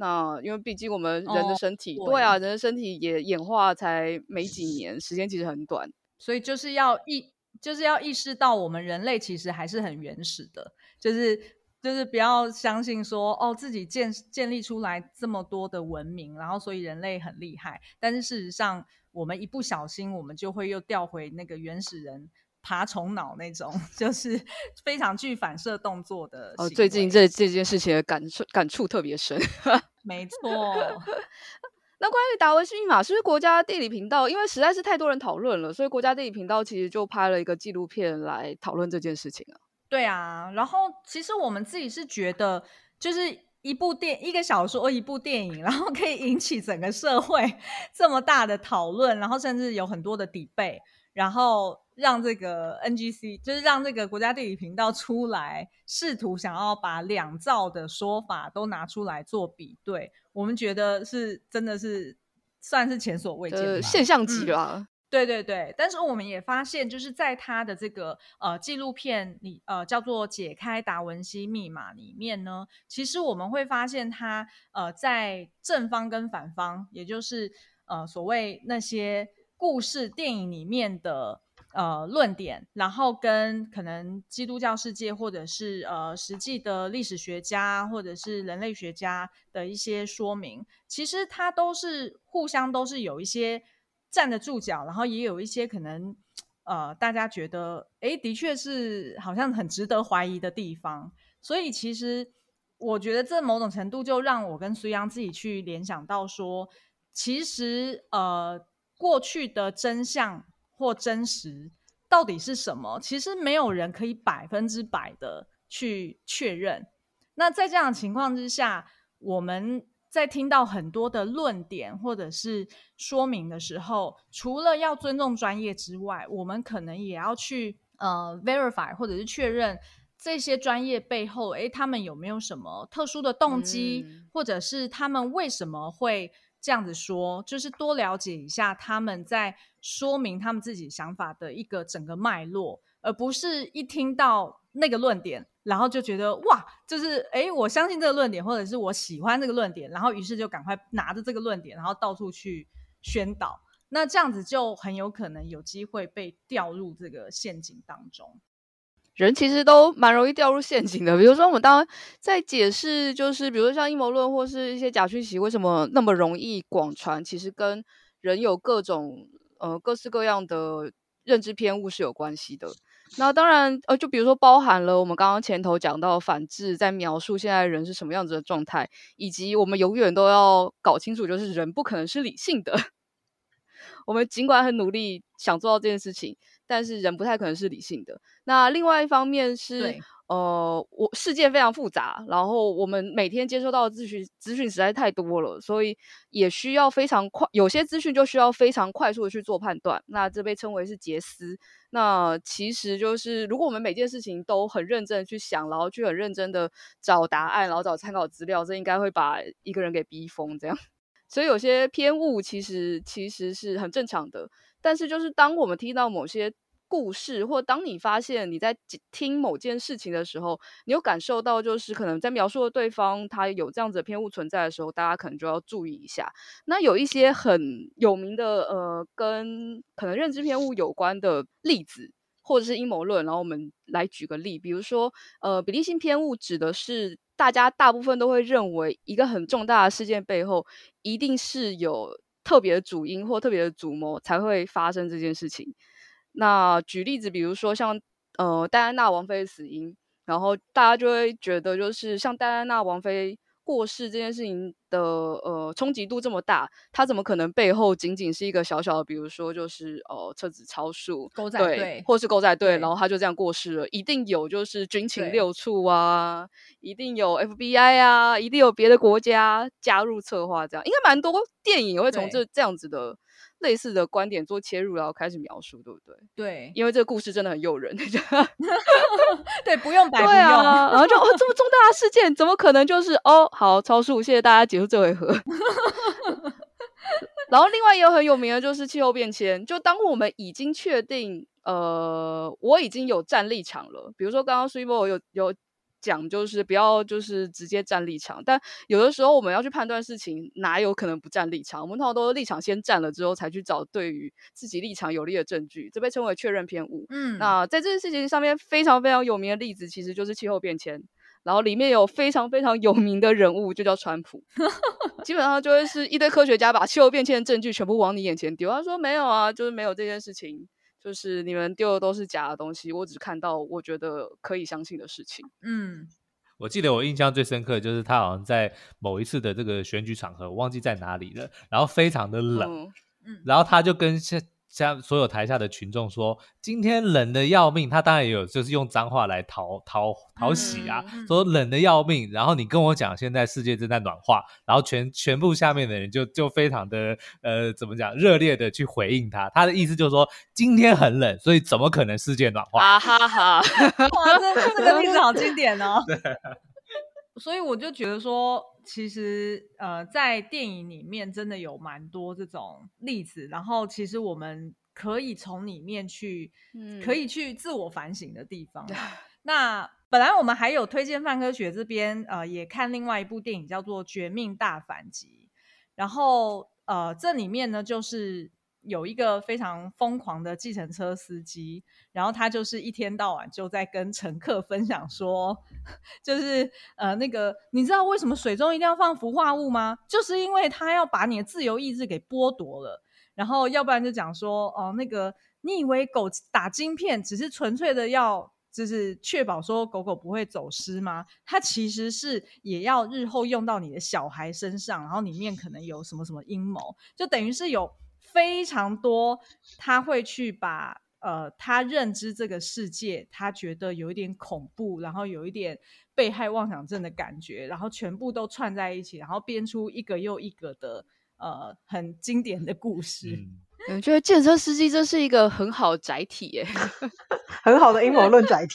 那因为毕竟我们人的身体，哦、对，对。啊，人的身体也演化才没几年，时间其实很短，所以就是要意，就是要意识到我们人类其实还是很原始的，就是就是不要相信说哦自己建建立出来这么多的文明，然后所以人类很厉害，但是事实上我们一不小心，我们就会又掉回那个原始人。爬虫脑那种，就是非常具反射动作的。哦，最近这这件事情的感触感触特别深。没错。那关于达文西密码，是不是国家地理频道？因为实在是太多人讨论了，所以国家地理频道其实就拍了一个纪录片来讨论这件事情啊。对啊，然后其实我们自己是觉得，就是一部电一个小说，一部电影，然后可以引起整个社会这么大的讨论，然后甚至有很多的 debate，然后。让这个 NGC 就是让这个国家地理频道出来，试图想要把两造的说法都拿出来做比对，我们觉得是真的是算是前所未见的现象级了。嗯。对对对，但是我们也发现，就是在他的这个呃纪录片里，呃叫做《解开达文西密码》里面呢，其实我们会发现他呃在正方跟反方，也就是呃所谓那些故事电影里面的。呃，论点，然后跟可能基督教世界或者是呃实际的历史学家或者是人类学家的一些说明，其实它都是互相都是有一些站得住脚，然后也有一些可能呃大家觉得诶，的确是好像很值得怀疑的地方。所以其实我觉得这某种程度就让我跟苏阳自己去联想到说，其实呃过去的真相。或真实到底是什么？其实没有人可以百分之百的去确认。那在这样的情况之下，我们在听到很多的论点或者是说明的时候，除了要尊重专业之外，我们可能也要去呃 verify 或者是确认这些专业背后，诶，他们有没有什么特殊的动机，嗯、或者是他们为什么会这样子说，就是多了解一下他们在说明他们自己想法的一个整个脉络，而不是一听到那个论点，然后就觉得哇，就是诶，我相信这个论点，或者是我喜欢这个论点，然后于是就赶快拿着这个论点，然后到处去宣导，那这样子就很有可能有机会被掉入这个陷阱当中。人其实都蛮容易掉入陷阱的，比如说我们当在解释，就是比如说像阴谋论或是一些假讯息为什么那么容易广传，其实跟人有各种呃各式各样的认知偏误是有关系的。那当然呃，就比如说包含了我们刚刚前头讲到反智在描述现在人是什么样子的状态，以及我们永远都要搞清楚，就是人不可能是理性的。我们尽管很努力想做到这件事情。但是人不太可能是理性的。那另外一方面是，呃，我事件非常复杂，然后我们每天接收到的资讯资讯实在太多了，所以也需要非常快，有些资讯就需要非常快速的去做判断。那这被称为是杰思。那其实就是，如果我们每件事情都很认真的去想，然后去很认真的找答案，然后找参考资料，这应该会把一个人给逼疯。这样，所以有些偏误其实其实是很正常的。但是，就是当我们听到某些故事，或当你发现你在听某件事情的时候，你有感受到，就是可能在描述的对方他有这样子的偏误存在的时候，大家可能就要注意一下。那有一些很有名的，呃，跟可能认知偏误有关的例子，或者是阴谋论，然后我们来举个例，比如说，呃，比例性偏误指的是大家大部分都会认为一个很重大的事件背后一定是有。特别的主因或特别的主谋才会发生这件事情。那举例子，比如说像呃戴安娜王妃的死因，然后大家就会觉得，就是像戴安娜王妃。过世这件事情的呃冲击度这么大，他怎么可能背后仅仅是一个小小的，比如说就是呃车子超速，狗仔队，对或是狗仔队，然后他就这样过世了。一定有就是军情六处啊，一定有 FBI 啊，一定有别的国家加入策划，这样应该蛮多电影也会从这这样子的。类似的观点做切入，然后开始描述，对不对？对，因为这个故事真的很诱人。对，不用白不用，对啊、然后就哦，这么重大的事件，怎么可能就是哦？好，超速，谢谢大家结束这回合。然后另外也有很有名的就是气候变迁，就当我们已经确定，呃，我已经有站立场了，比如说刚刚 Super 有有。讲就是不要就是直接站立场，但有的时候我们要去判断事情，哪有可能不站立场？我们通常都是立场先站了之后，才去找对于自己立场有利的证据，这被称为确认偏误。嗯，那在这件事情上面非常非常有名的例子，其实就是气候变迁，然后里面有非常非常有名的人物，就叫川普。基本上就会是一堆科学家把气候变迁的证据全部往你眼前丢，他说没有啊，就是没有这件事情。就是你们丢的都是假的东西，我只看到我觉得可以相信的事情。嗯，我记得我印象最深刻的就是他好像在某一次的这个选举场合，我忘记在哪里了，然后非常的冷，嗯，然后他就跟现像所有台下的群众说：“今天冷的要命。”他当然也有，就是用脏话来讨讨讨喜啊，嗯、说冷的要命。然后你跟我讲，现在世界正在暖化，然后全全部下面的人就就非常的呃，怎么讲，热烈的去回应他。他的意思就是说，今天很冷，所以怎么可能世界暖化？啊哈哈！哇，这这个例子好经典哦。对。所以我就觉得说，其实呃，在电影里面真的有蛮多这种例子，然后其实我们可以从里面去，嗯，可以去自我反省的地方。那本来我们还有推荐范科学这边，呃，也看另外一部电影叫做《绝命大反击》，然后呃，这里面呢就是。有一个非常疯狂的计程车司机，然后他就是一天到晚就在跟乘客分享说，就是呃那个你知道为什么水中一定要放氟化物吗？就是因为他要把你的自由意志给剥夺了。然后要不然就讲说哦、那个你以为狗打晶片只是纯粹的要就是确保说狗狗不会走失吗？它其实是也要日后用到你的小孩身上，然后里面可能有什么什么阴谋，就等于是有。非常多，他会去把呃，他认知这个世界，他觉得有一点恐怖，然后有一点被害妄想症的感觉，然后全部都串在一起，然后编出一个又一个的呃很经典的故事。嗯，我觉得计程车司机这是一个很好的载体耶，很好的阴谋论载体。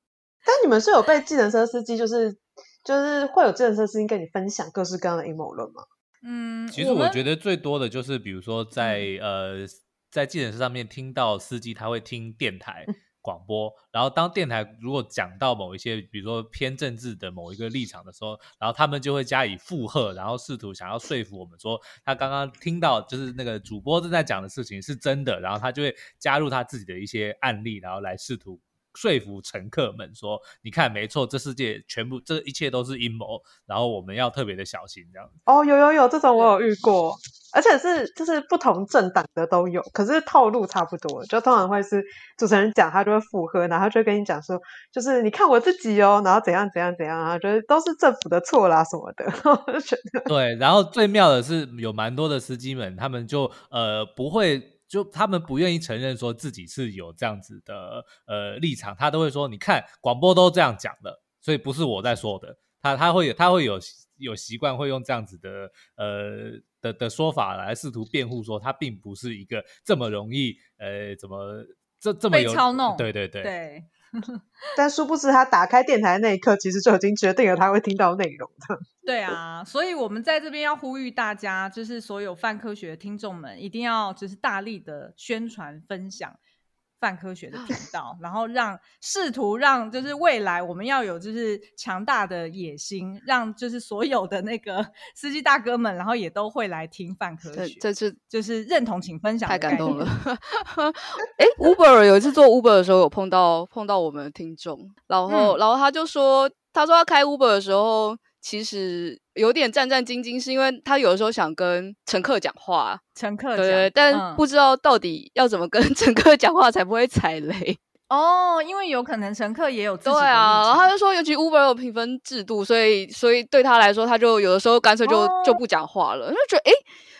但你们是有被计程车司机，就是就是会有计程车司机跟你分享各式各样的阴谋论吗？嗯，其实我觉得最多的就是比如说在、嗯、呃。在计程车上面听到司机他会听电台广播，然后当电台如果讲到某一些，比如说偏政治的某一个立场的时候，然后他们就会加以附和，然后试图想要说服我们说他刚刚听到就是那个主播正在讲的事情是真的，然后他就会加入他自己的一些案例，然后来试图。说服乘客们说：“你看，没错，这世界全部这一切都是阴谋，然后我们要特别的小心。”这样子哦，有有有，这种我有遇过，而且是就是不同政党的都有，可是套路差不多，就通常会是主持人讲，他就会附和，然后就跟你讲说：“就是你看我自己哦，然后怎样怎样怎样啊，就是都是政府的错啦什么的。”我就觉得对，然后最妙的是有蛮多的司机们，他们就呃不会。就他们不愿意承认说自己是有这样子的呃立场，他都会说：“你看广播都这样讲的，所以不是我在说的。”他他会有他会有有习惯会用这样子的呃的的说法来试图辩护说他并不是一个这么容易呃怎么这这么有被操弄，对对对对。但殊不知，他打开电台那一刻，其实就已经决定了他会听到内容的。对啊，所以我们在这边要呼吁大家，就是所有泛科学听众们，一定要就是大力的宣传分享。泛科学的频道，然后让试图让就是未来我们要有就是强大的野心，让就是所有的那个 司机大哥们，然后也都会来听泛科学。这次就是认同，请分享。太感动了。哎，Uber 有一次做 Uber 的时候，有碰到碰到我们的听众，然后、嗯、然后他就说，他说他开 Uber 的时候。其实有点战战兢兢，是因为他有的时候想跟乘客讲话，乘客对，但不知道到底要怎么跟 乘客讲话才不会踩雷哦，因为有可能乘客也有自己的对啊，然后他就说，尤其 Uber 有评分制度，所以所以对他来说，他就有的时候干脆就、哦、就不讲话了，就觉得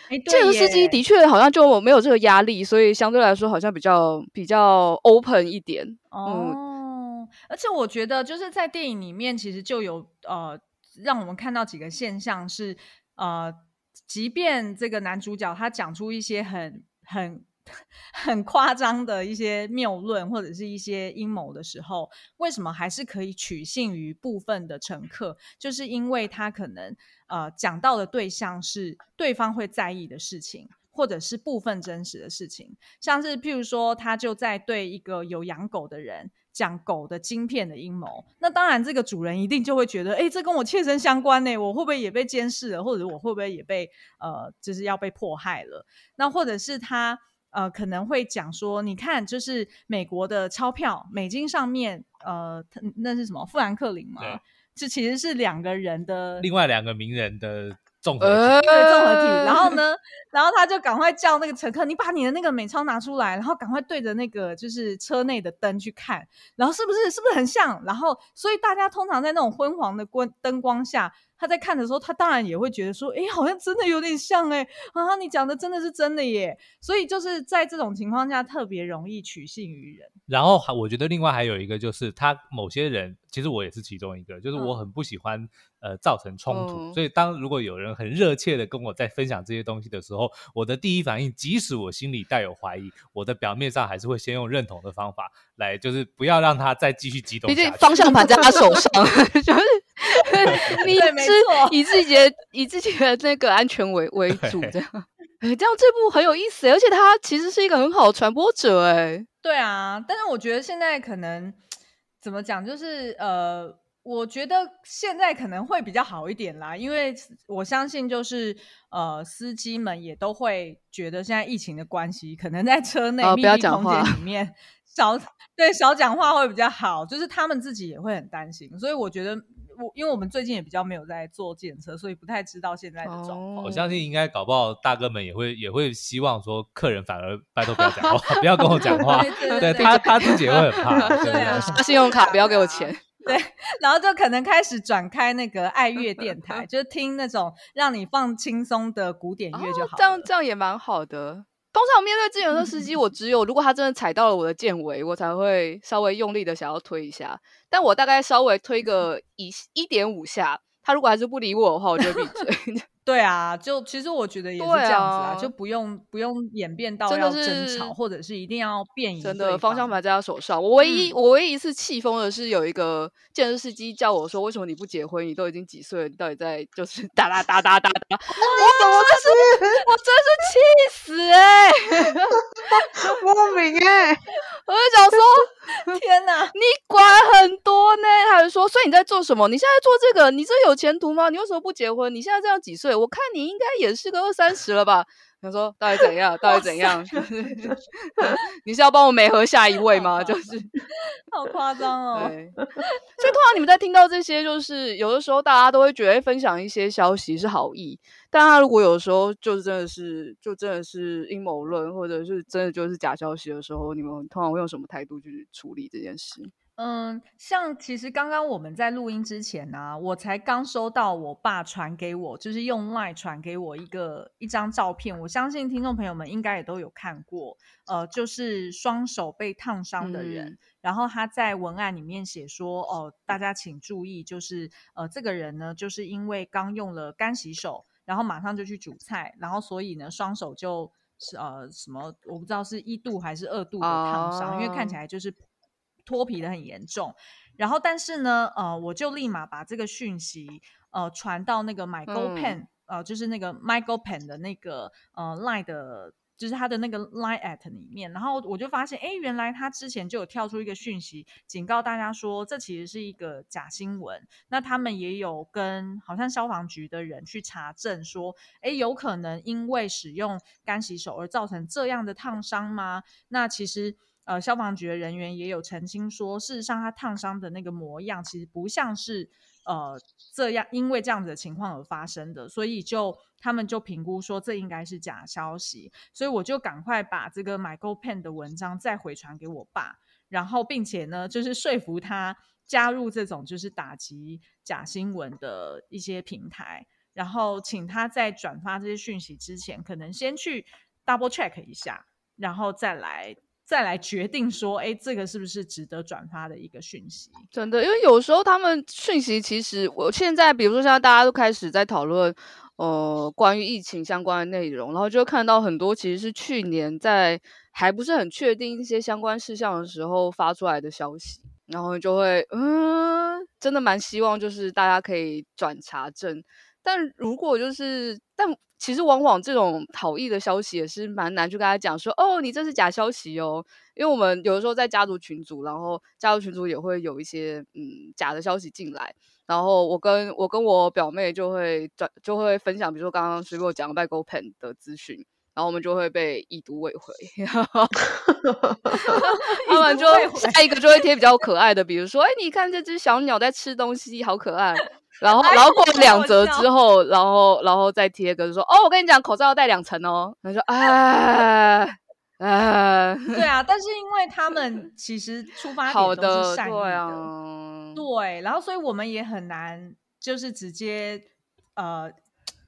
哎，这个司机的确好像就没有这个压力，所以相对来说好像比较比较 open 一点哦、嗯，而且我觉得就是在电影里面其实就有呃。让我们看到几个现象是，呃，即便这个男主角他讲出一些很很很夸张的一些谬论或者是一些阴谋的时候，为什么还是可以取信于部分的乘客？就是因为他可能呃讲到的对象是对方会在意的事情，或者是部分真实的事情，像是譬如说，他就在对一个有养狗的人。讲狗的晶片的阴谋，那当然这个主人一定就会觉得，哎，这跟我切身相关呢，我会不会也被监视了，或者我会不会也被呃，就是要被迫害了？那或者是他呃可能会讲说，你看，就是美国的钞票，美金上面呃，那是什么富兰克林吗？这其实是两个人的，另外两个名人的。综合体，对，综合体。然后呢，然后他就赶快叫那个乘客，你把你的那个美钞拿出来，然后赶快对着那个就是车内的灯去看，然后是不是是不是很像？然后，所以大家通常在那种昏黄的光灯光下。他在看的时候，他当然也会觉得说：“哎，好像真的有点像哎，啊，你讲的真的是真的耶。”所以就是在这种情况下，特别容易取信于人。然后，我觉得另外还有一个就是，他某些人，其实我也是其中一个，就是我很不喜欢、嗯、呃造成冲突。嗯、所以，当如果有人很热切的跟我在分享这些东西的时候，我的第一反应，即使我心里带有怀疑，我的表面上还是会先用认同的方法来，就是不要让他再继续激动。毕竟方向盘在他手上，就是。你是以自己的以自己的那个安全为为主，这样，这样这部很有意思，而且他其实是一个很好的传播者，哎，对啊，但是我觉得现在可能怎么讲，就是呃，我觉得现在可能会比较好一点啦，因为我相信就是呃，司机们也都会觉得现在疫情的关系，可能在车内密闭空间里面 少对少讲话会比较好，就是他们自己也会很担心，所以我觉得。我因为我们最近也比较没有在做检测，所以不太知道现在的状况。我相信应该搞不好大哥们也会也会希望说，客人反而拜托不要讲话，不要跟我讲话。对，对，对，对，他他自己也会很怕。对啊，信用卡不要给我钱。对，然后就可能开始转开那个爱乐电台，就听那种让你放轻松的古典乐就好。哦，这样这样也蛮好的。通常面对自行车司机，我只有如果他真的踩到了我的剑尾，我才会稍微用力的想要推一下。但我大概稍微推个一一点五下，他如果还是不理我的话，我就闭嘴。对啊，就其实我觉得也是这样子啊，啊就不用不用演变到要争吵，或者是一定要变。真的方向盘在他手上。我唯一、嗯、我唯一一次气疯的是有一个健身司机叫我说：“为什么你不结婚？你都已经几岁了？你到底在就是 哒哒哒哒哒哒？”我真是我真是气死哎、欸！莫名哎、欸，我就想说，天哪，你管很多呢？他就说，所以你在做什么？你现在做这个，你这有前途吗？你为什么不结婚？你现在这样几岁？我看你应该也是个二三十了吧？他说到底怎样？到底怎样？你是要帮我美和下一位吗？就是好夸张哦。对，所以通常你们在听到这些，就是有的时候大家都会觉得分享一些消息是好意，但他如果有的时候就是真的是就真的是阴谋论，或者是真的就是假消息的时候，你们通常会用什么态度去处理这件事？嗯，像其实刚刚我们在录音之前呢、啊，我才刚收到我爸传给我，就是用 LINE 传给我一个一张照片。我相信听众朋友们应该也都有看过，呃，就是双手被烫伤的人，嗯、然后他在文案里面写说，哦、呃，大家请注意，就是呃，这个人呢，就是因为刚用了干洗手，然后马上就去煮菜，然后所以呢，双手就是呃什么，我不知道是一度还是二度的烫伤，哦、因为看起来就是。脱皮的很严重，然后但是呢，呃，我就立马把这个讯息呃传到那个 MyGoPen，、嗯、呃，就是那个 MyGoPen 的那个呃 Line 的，就是他的那个 Line at 里面，然后我就发现，哎，原来他之前就有跳出一个讯息，警告大家说这其实是一个假新闻。那他们也有跟好像消防局的人去查证说，哎，有可能因为使用干洗手而造成这样的烫伤吗？那其实。呃，消防局的人员也有澄清说，事实上他烫伤的那个模样其实不像是呃这样，因为这样子的情况而发生的，所以就他们就评估说这应该是假消息，所以我就赶快把这个 MyGoPen 的文章再回传给我爸，然后并且呢，就是说服他加入这种就是打击假新闻的一些平台，然后请他在转发这些讯息之前，可能先去 double check 一下，然后再来。再来决定说，哎，这个是不是值得转发的一个讯息？真的，因为有时候他们讯息其实，我现在比如说现在大家都开始在讨论，呃，关于疫情相关的内容，然后就看到很多其实是去年在还不是很确定一些相关事项的时候发出来的消息，然后就会，嗯，真的蛮希望就是大家可以转查证，但如果就是，但。其实往往这种好意的消息也是蛮难去跟他讲说，哦，你这是假消息哦，因为我们有的时候在家族群组，然后家族群组也会有一些嗯假的消息进来，然后我跟我跟我表妹就会转就会分享，比如说刚刚水果讲 MyGoPen 的资讯，然后我们就会被已读未回，他们就下一个就会贴比较可爱的，比如说，哎，你看这只小鸟在吃东西，好可爱。然后，然后过两折之后，然后，然后再贴个说，哦，我跟你讲，口罩要戴两层哦。他说，哎，哎，对啊，但是因为他们其实出发点都是善意的，对啊，对，然后所以我们也很难，就是直接，呃，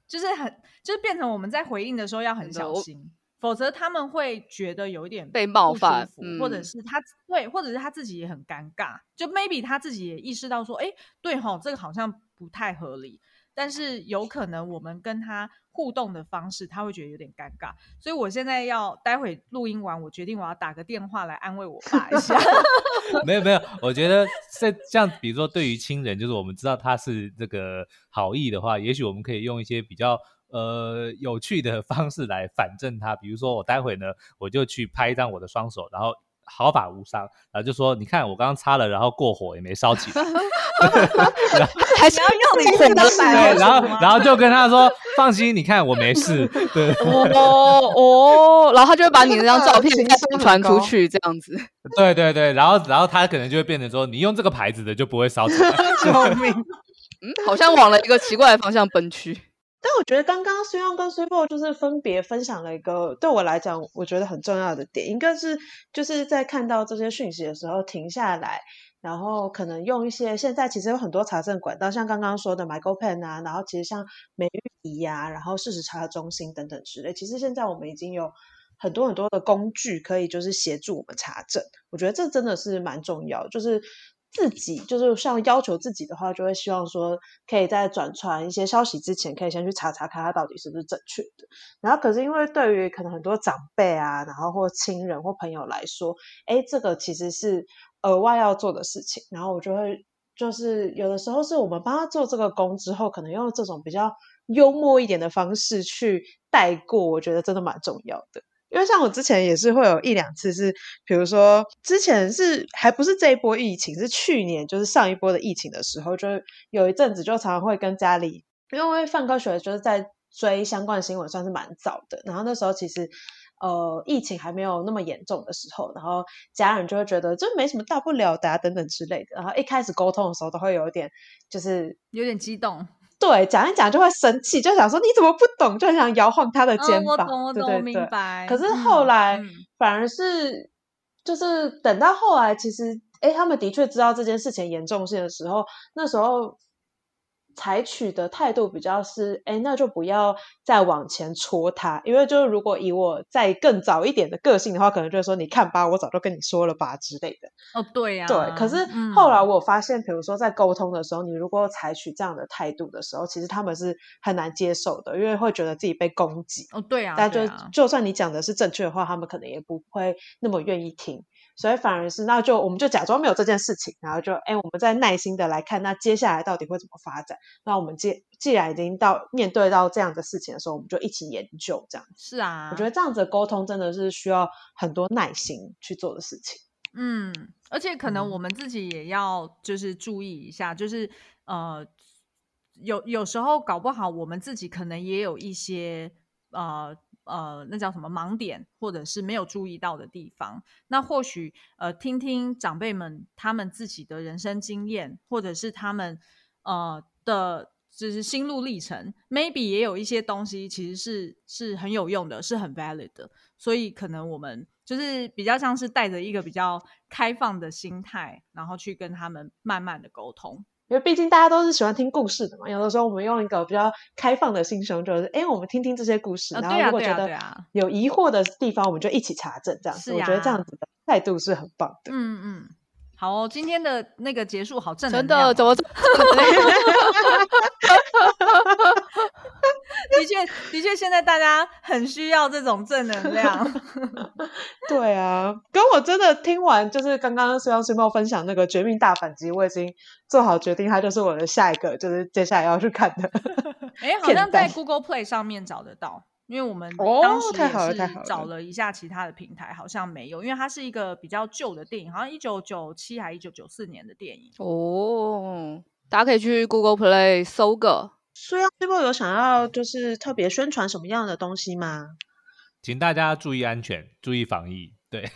就是很，就是变成我们在回应的时候要很小心。否则他们会觉得有一点被冒犯，嗯、或者是他对，或者是他自己也很尴尬。就 maybe 他自己也意识到说，哎，对哈，这个好像不太合理。但是有可能我们跟他互动的方式，他会觉得有点尴尬。所以我现在要待会录音完，我决定我要打个电话来安慰我爸一下。没有没有，我觉得这像比如说对于亲人，就是我们知道他是这个好意的话，也许我们可以用一些比较。呃，有趣的方式来反证他，比如说我待会呢，我就去拍一张我的双手，然后毫发无伤，然后就说你看我刚刚擦了，然后过火也没烧起来，还是要用你火的对，然后然后就跟他说放心，你看我没事，对，哦哦，然后他就会把你那张照片再传出去，这样子，对对对，然后然后他可能就会变成说你用这个牌子的就不会烧起来，救命，嗯，好像往了一个奇怪的方向奔去。我觉得刚刚虽然跟 s u p e 就是分别分享了一个对我来讲我觉得很重要的点，一个是就是在看到这些讯息的时候停下来，然后可能用一些现在其实有很多查证管道，像刚刚说的 MyGoPen 啊，然后其实像美玉仪呀，然后事实查中心等等之类，其实现在我们已经有很多很多的工具可以就是协助我们查证。我觉得这真的是蛮重要，就是。自己就是像要求自己的话，就会希望说，可以在转传一些消息之前，可以先去查查看它到底是不是正确的。然后，可是因为对于可能很多长辈啊，然后或亲人或朋友来说，哎，这个其实是额外要做的事情。然后我就会就是有的时候是我们帮他做这个工之后，可能用这种比较幽默一点的方式去带过，我觉得真的蛮重要的。因为像我之前也是会有一两次是，比如说之前是还不是这一波疫情，是去年就是上一波的疫情的时候，就有一阵子就常常会跟家里，因为范科学就是在追相关新闻，算是蛮早的。然后那时候其实呃疫情还没有那么严重的时候，然后家人就会觉得这没什么大不了的啊等等之类的。然后一开始沟通的时候都会有一点就是有点激动。对，讲一讲就会生气，就想说你怎么不懂，就很想摇晃他的肩膀。嗯、我懂，我懂，对对对，明白。可是后来、嗯、反而是，就是等到后来，其实哎，他们的确知道这件事情严重性的时候，那时候。采取的态度比较是，哎，那就不要再往前戳他，因为就是如果以我再更早一点的个性的话，可能就是说，你看吧，我早就跟你说了吧之类的。哦，对呀、啊，对。可是后来我发现，比如说在沟通的时候，你如果采取这样的态度的时候，其实他们是很难接受的，因为会觉得自己被攻击。哦，对啊。但就就算你讲的是正确的话，他们可能也不会那么愿意听。所以反而是，那就我们就假装没有这件事情，然后就哎，我们再耐心的来看，那接下来到底会怎么发展？那我们既既然已经到面对到这样的事情的时候，我们就一起研究这样。是啊，我觉得这样子的沟通真的是需要很多耐心去做的事情。嗯，而且可能我们自己也要就是注意一下，就是呃，有有时候搞不好我们自己可能也有一些呃。呃，那叫什么盲点，或者是没有注意到的地方？那或许呃，听听长辈们他们自己的人生经验，或者是他们呃的，就是心路历程，maybe 也有一些东西其实是是很有用的，是很 valid 的。所以可能我们就是比较像是带着一个比较开放的心态，然后去跟他们慢慢的沟通。因为毕竟大家都是喜欢听故事的嘛，有的时候我们用一个比较开放的心胸，就是哎，我们听听这些故事，然后如果觉得有疑惑的地方，我们就一起查证，这样子。我觉得这样子的态度是很棒的。嗯嗯，好哦，今天的那个结束好正能量，真的怎么这么？的确，的确，现在大家很需要这种正能量。对啊，跟我真的听完，就是刚刚随阳随猫分享那个《绝命大反击》，我已经做好决定，它就是我的下一个，就是接下来要去看的。哎，好像在 Google Play 上面找得到，因为我们当时也是找了一下其他的平台，好像没有，因为它是一个比较旧的电影，好像一九九七还一九九四年的电影。哦，大家可以去 Google Play 搜个。所以这波有想要就是特别宣传什么样的东西吗？请大家注意安全，注意防疫。对。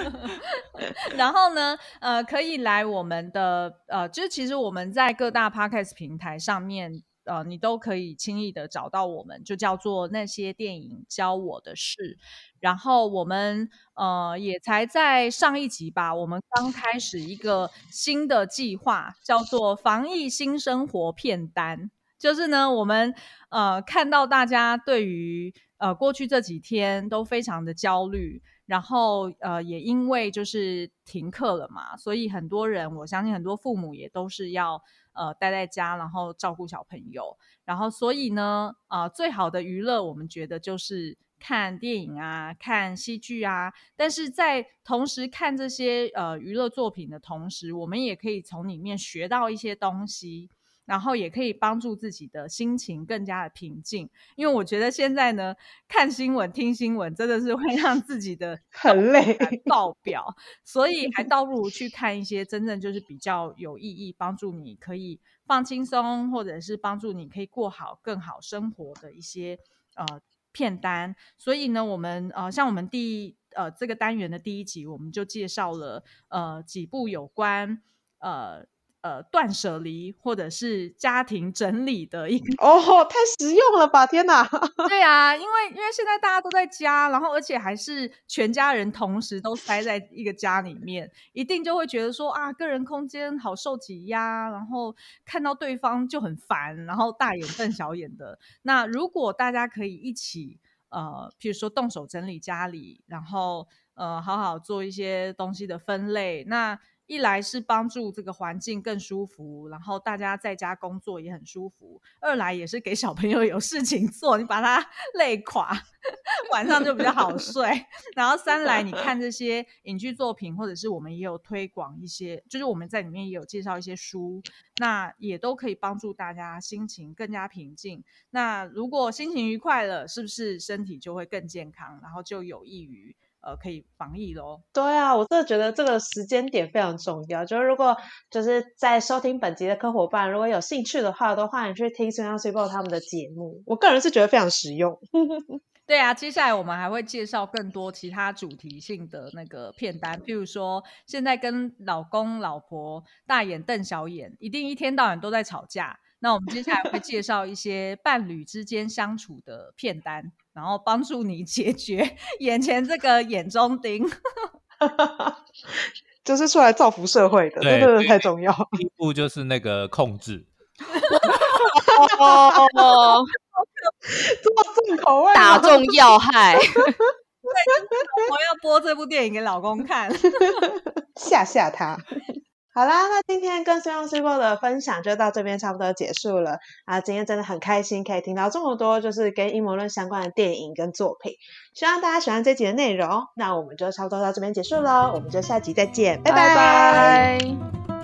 然后呢，呃，可以来我们的呃，就是其实我们在各大 Podcast 平台上面，呃，你都可以轻易的找到我们，就叫做那些电影教我的事。然后我们呃也才在上一集吧，我们刚开始一个新的计划，叫做防疫新生活片单。就是呢，我们呃看到大家对于呃过去这几天都非常的焦虑，然后呃也因为就是停课了嘛，所以很多人，我相信很多父母也都是要呃待在家，然后照顾小朋友，然后所以呢，呃最好的娱乐，我们觉得就是看电影啊，看戏剧啊，但是在同时看这些呃娱乐作品的同时，我们也可以从里面学到一些东西。然后也可以帮助自己的心情更加的平静，因为我觉得现在呢，看新闻、听新闻真的是会让自己的 很累爆表，所以还 倒不如去看一些真正就是比较有意义、帮助你可以放轻松，或者是帮助你可以过好更好生活的一些呃片单。所以呢，我们呃像我们第一呃这个单元的第一集，我们就介绍了呃几部有关呃。呃，断舍离或者是家庭整理的一个哦，太实用了吧！天哪，对啊，因为因为现在大家都在家，然后而且还是全家人同时都待在一个家里面，一定就会觉得说啊，个人空间好受挤压，然后看到对方就很烦，然后大眼瞪小眼的。那如果大家可以一起呃，譬如说动手整理家里，然后呃，好好做一些东西的分类。那一来是帮助这个环境更舒服，然后大家在家工作也很舒服；二来也是给小朋友有事情做，你把他 累垮，晚上就比较好 睡。然后三来，你看这些影剧作品，或者是我们也有推广一些，就是我们在里面也有介绍一些书，那也都可以帮助大家心情更加平静。那如果心情愉快了，是不是身体就会更健康，然后就有益于。呃，可以防疫喽。对啊，我真的觉得这个时间点非常重要。就是如果就是在收听本集的客伙伴，如果有兴趣的话，都欢迎去听孙杨 Super 他们的节目。我个人是觉得非常实用。对啊，接下来我们还会介绍更多其他主题性的那个片单，譬如说现在跟老公老婆大眼瞪小眼，一定一天到晚都在吵架。那我们接下来会介绍一些伴侣之间相处的片单。然后帮助你解决 眼前这个眼中钉，就是出来造福社会的，这个太重要。第一步就是那个控制，哦，这么重口味，打中要害。我要播这部电影给老公看，吓吓他。好啦，那今天跟孙杨 super 的分享就到这边差不多结束了啊！今天真的很开心，可以听到这么多就是跟阴谋论相关的电影跟作品，希望大家喜欢这集的内容。那我们就差不多到这边结束喽，我们就下集再见，拜。拜拜。